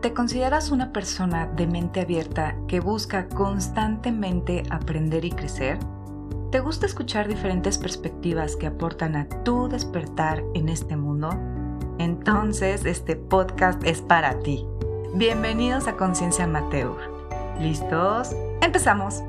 ¿Te consideras una persona de mente abierta que busca constantemente aprender y crecer? ¿Te gusta escuchar diferentes perspectivas que aportan a tu despertar en este mundo? Entonces este podcast es para ti. Bienvenidos a Conciencia Amateur. ¿Listos? ¡Empezamos!